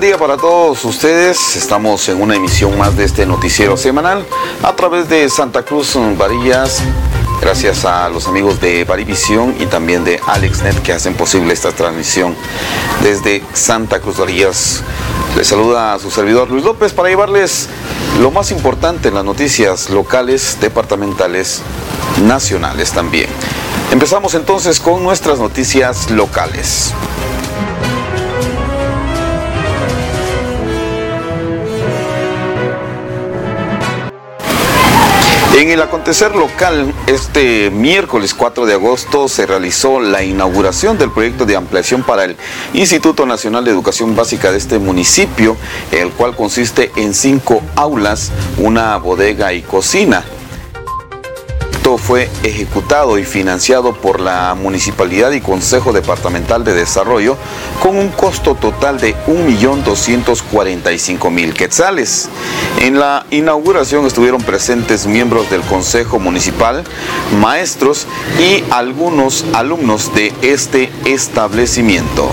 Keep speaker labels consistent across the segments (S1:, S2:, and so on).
S1: día para todos ustedes. Estamos en una emisión más de este noticiero semanal a través de Santa Cruz Varillas. Gracias a los amigos de Varivisión y también de AlexNet que hacen posible esta transmisión desde Santa Cruz Varillas. Les saluda a su servidor Luis López para llevarles lo más importante en las noticias locales, departamentales, nacionales también. Empezamos entonces con nuestras noticias locales. En el acontecer local, este miércoles 4 de agosto se realizó la inauguración del proyecto de ampliación para el Instituto Nacional de Educación Básica de este municipio, el cual consiste en cinco aulas, una bodega y cocina fue ejecutado y financiado por la Municipalidad y Consejo Departamental de Desarrollo con un costo total de 1.245.000 quetzales. En la inauguración estuvieron presentes miembros del Consejo Municipal, maestros y algunos alumnos de este establecimiento.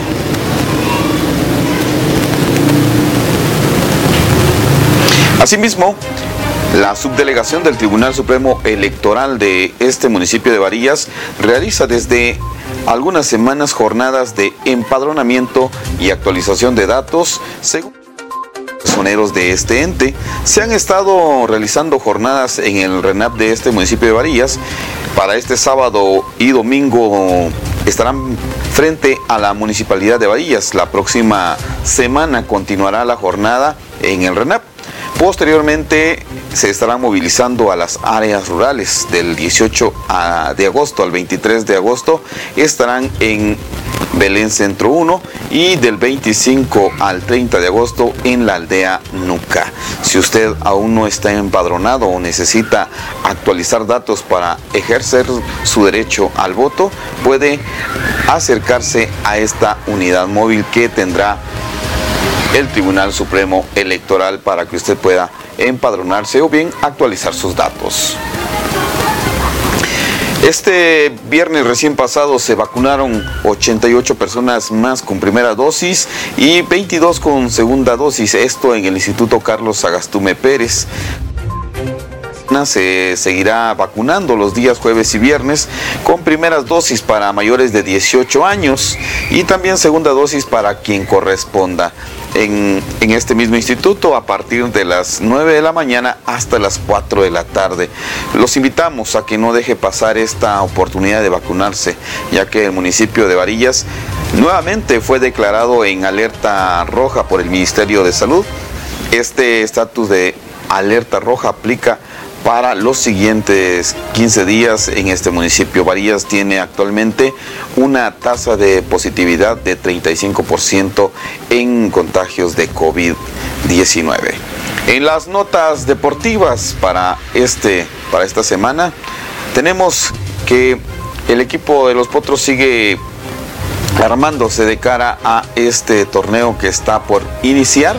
S1: Asimismo, la subdelegación del Tribunal Supremo Electoral de este municipio de Varillas realiza desde algunas semanas jornadas de empadronamiento y actualización de datos según personeros de este ente. Se han estado realizando jornadas en el RENAP de este municipio de Varillas. Para este sábado y domingo estarán frente a la municipalidad de Varillas. La próxima semana continuará la jornada en el RENAP. Posteriormente se estarán movilizando a las áreas rurales del 18 de agosto al 23 de agosto. Estarán en Belén Centro 1 y del 25 al 30 de agosto en la aldea Nuca. Si usted aún no está empadronado o necesita actualizar datos para ejercer su derecho al voto, puede acercarse a esta unidad móvil que tendrá el Tribunal Supremo Electoral para que usted pueda empadronarse o bien actualizar sus datos. Este viernes recién pasado se vacunaron 88 personas más con primera dosis y 22 con segunda dosis, esto en el Instituto Carlos Sagastume Pérez se seguirá vacunando los días jueves y viernes con primeras dosis para mayores de 18 años y también segunda dosis para quien corresponda en, este mismo instituto a partir de las 9 de la mañana hasta las 4 de la tarde. Los invitamos a que no deje pasar esta oportunidad de vacunarse, ya que el municipio de Varillas nuevamente fue declarado en alerta roja por el Ministerio de Salud. Este estatus de alerta roja aplica para los siguientes 15 días en este municipio. Varillas tiene actualmente una tasa de positividad de 35% en contagios de COVID-19. En las notas deportivas para, este, para esta semana tenemos que el equipo de los Potros sigue armándose de cara a este torneo que está por iniciar.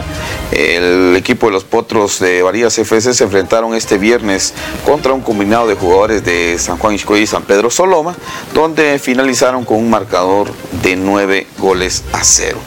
S1: El equipo de los Potros de Varías FC se enfrentaron este viernes contra un combinado de jugadores de San Juan Iscoy y San Pedro Soloma, donde finalizaron con un marcador de 9 goles a cero.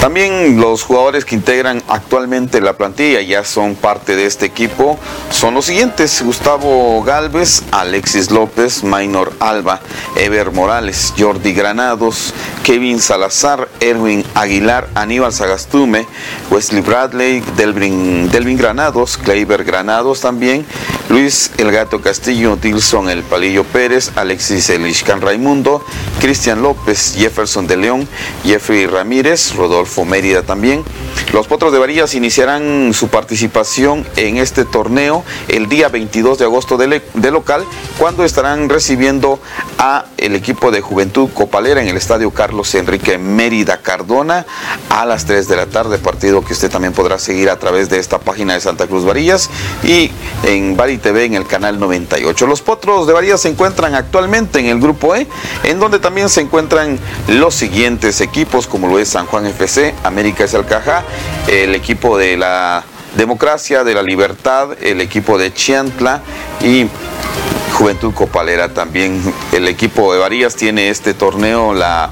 S1: También los jugadores que integran actualmente la plantilla ya son parte de este equipo. Son los siguientes: Gustavo Galvez, Alexis López, Maynor Alba, Ever Morales, Jordi Granados, Kevin Salazar, Erwin Aguilar, Aníbal Sagastume, Wesley Bradley, Delvin, Delvin Granados, Kleiber Granados también, Luis El Gato Castillo, Dilson El Palillo Pérez, Alexis Elishkan Raimundo, Cristian López, Jefferson de León, Jeffrey Ramírez, Rodolfo Mérida también. Los Potros de Varillas iniciarán su participación en este torneo el día 22 de agosto de, local, cuando estarán recibiendo a el equipo de Juventud Copalera en el Estadio Carlos Enrique Mérida Cardona a las 3 de la tarde, partido que usted también podrá seguir a través de esta página de Santa Cruz Varillas y en Bari TV en el canal 98. Los Potros de Varillas se encuentran actualmente en el grupo E, en donde también se encuentran los siguientes equipos como lo es San Juan FC, América es Alcaja, el equipo de la Democracia, de la Libertad, el equipo de Chiantla y Juventud Copalera también. El equipo de Varías tiene este torneo, la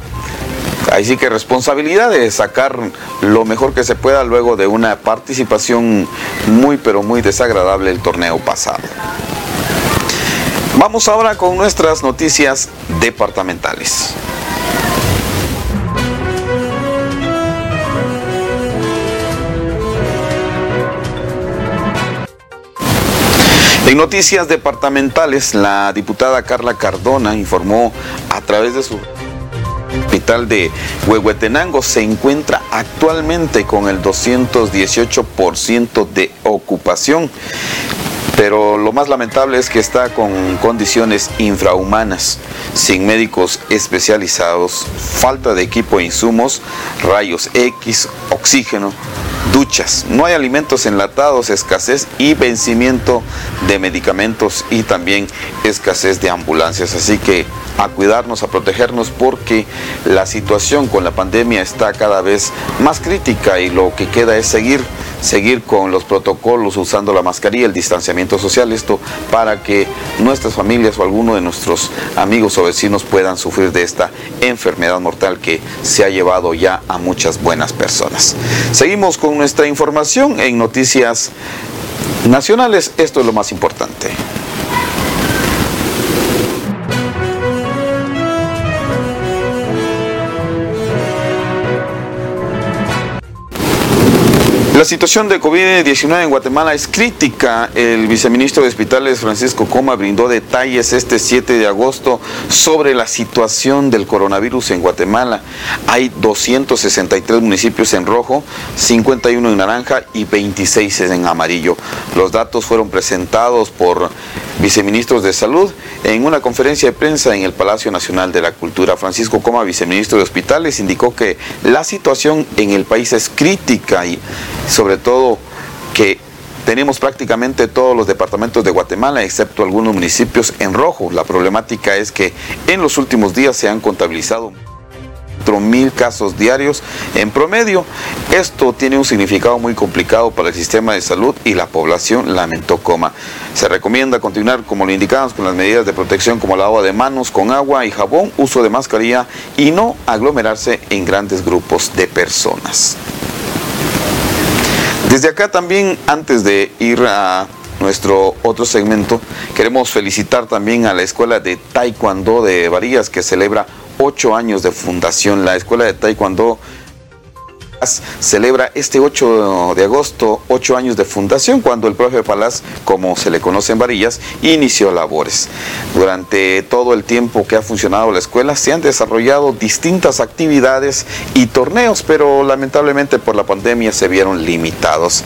S1: Así que responsabilidad de sacar lo mejor que se pueda luego de una participación muy pero muy desagradable el torneo pasado. Vamos ahora con nuestras noticias departamentales. En noticias departamentales, la diputada Carla Cardona informó a través de su hospital de Huehuetenango se encuentra actualmente con el 218% de ocupación. Pero lo más lamentable es que está con condiciones infrahumanas, sin médicos especializados, falta de equipo e insumos, rayos X, oxígeno, duchas. No hay alimentos enlatados, escasez y vencimiento de medicamentos y también escasez de ambulancias. Así que a cuidarnos, a protegernos porque la situación con la pandemia está cada vez más crítica y lo que queda es seguir, seguir con los protocolos usando la mascarilla, el distanciamiento social, esto para que nuestras familias o alguno de nuestros amigos o vecinos puedan sufrir de esta enfermedad mortal que se ha llevado ya a muchas buenas personas. Seguimos con nuestra información en noticias nacionales, esto es lo más importante. La situación de COVID-19 en Guatemala es crítica. El viceministro de Hospitales, Francisco Coma, brindó detalles este 7 de agosto sobre la situación del coronavirus en Guatemala. Hay 263 municipios en rojo, 51 en naranja y 26 en amarillo. Los datos fueron presentados por viceministros de Salud en una conferencia de prensa en el Palacio Nacional de la Cultura. Francisco Coma, viceministro de Hospitales, indicó que la situación en el país es crítica y sobre todo que tenemos prácticamente todos los departamentos de Guatemala, excepto algunos municipios en rojo. La problemática es que en los últimos días se han contabilizado mil casos diarios en promedio. Esto tiene un significado muy complicado para el sistema de salud y la población lamentó coma. Se recomienda continuar, como lo indicamos, con las medidas de protección como lavado de manos con agua y jabón, uso de mascarilla y no aglomerarse en grandes grupos de personas. Desde acá también, antes de ir a nuestro otro segmento, queremos felicitar también a la Escuela de Taekwondo de Varillas que celebra ocho años de fundación. La Escuela de Taekwondo celebra este 8 de agosto ocho años de fundación cuando el profe Palaz, como se le conoce en Varillas, inició labores. Durante todo el tiempo que ha funcionado la escuela se han desarrollado distintas actividades y torneos, pero lamentablemente por la pandemia se vieron limitados.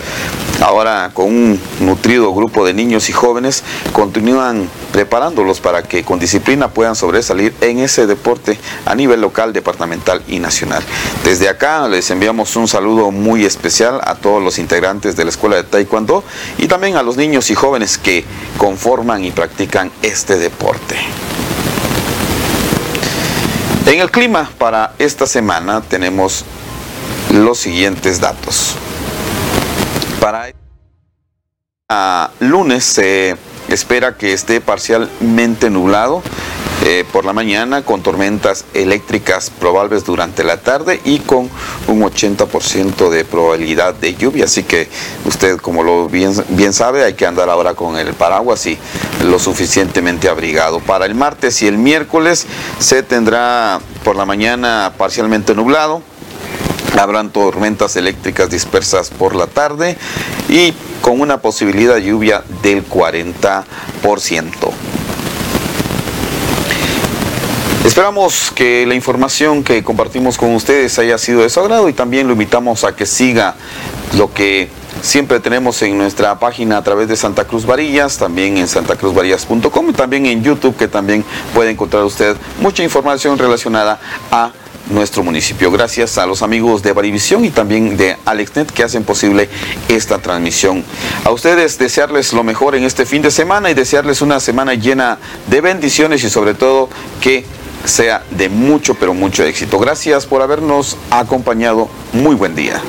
S1: Ahora con un nutrido grupo de niños y jóvenes continúan preparándolos para que con disciplina puedan sobresalir en ese deporte a nivel local, departamental y nacional. Desde acá les enviamos un saludo muy especial a todos los integrantes de la Escuela de Taekwondo y también a los niños y jóvenes que conforman y practican este deporte. En el clima para esta semana tenemos los siguientes datos. Para lunes se espera que esté parcialmente nublado eh, por la mañana con tormentas eléctricas probables durante la tarde y con un 80% de probabilidad de lluvia. Así que usted, como lo bien, bien sabe, hay que andar ahora con el paraguas y lo suficientemente abrigado. Para el martes y el miércoles se tendrá por la mañana parcialmente nublado. Habrán tormentas eléctricas dispersas por la tarde y con una posibilidad de lluvia del 40%. Esperamos que la información que compartimos con ustedes haya sido de su agrado y también lo invitamos a que siga lo que siempre tenemos en nuestra página a través de Santa Cruz Varillas, también en santacruzvarillas.com y también en YouTube que también puede encontrar usted mucha información relacionada a nuestro municipio. Gracias a los amigos de Varivisión y también de AlexNet que hacen posible esta transmisión. A ustedes desearles lo mejor en este fin de semana y desearles una semana llena de bendiciones y sobre todo que sea de mucho, pero mucho éxito. Gracias por habernos acompañado. Muy buen día.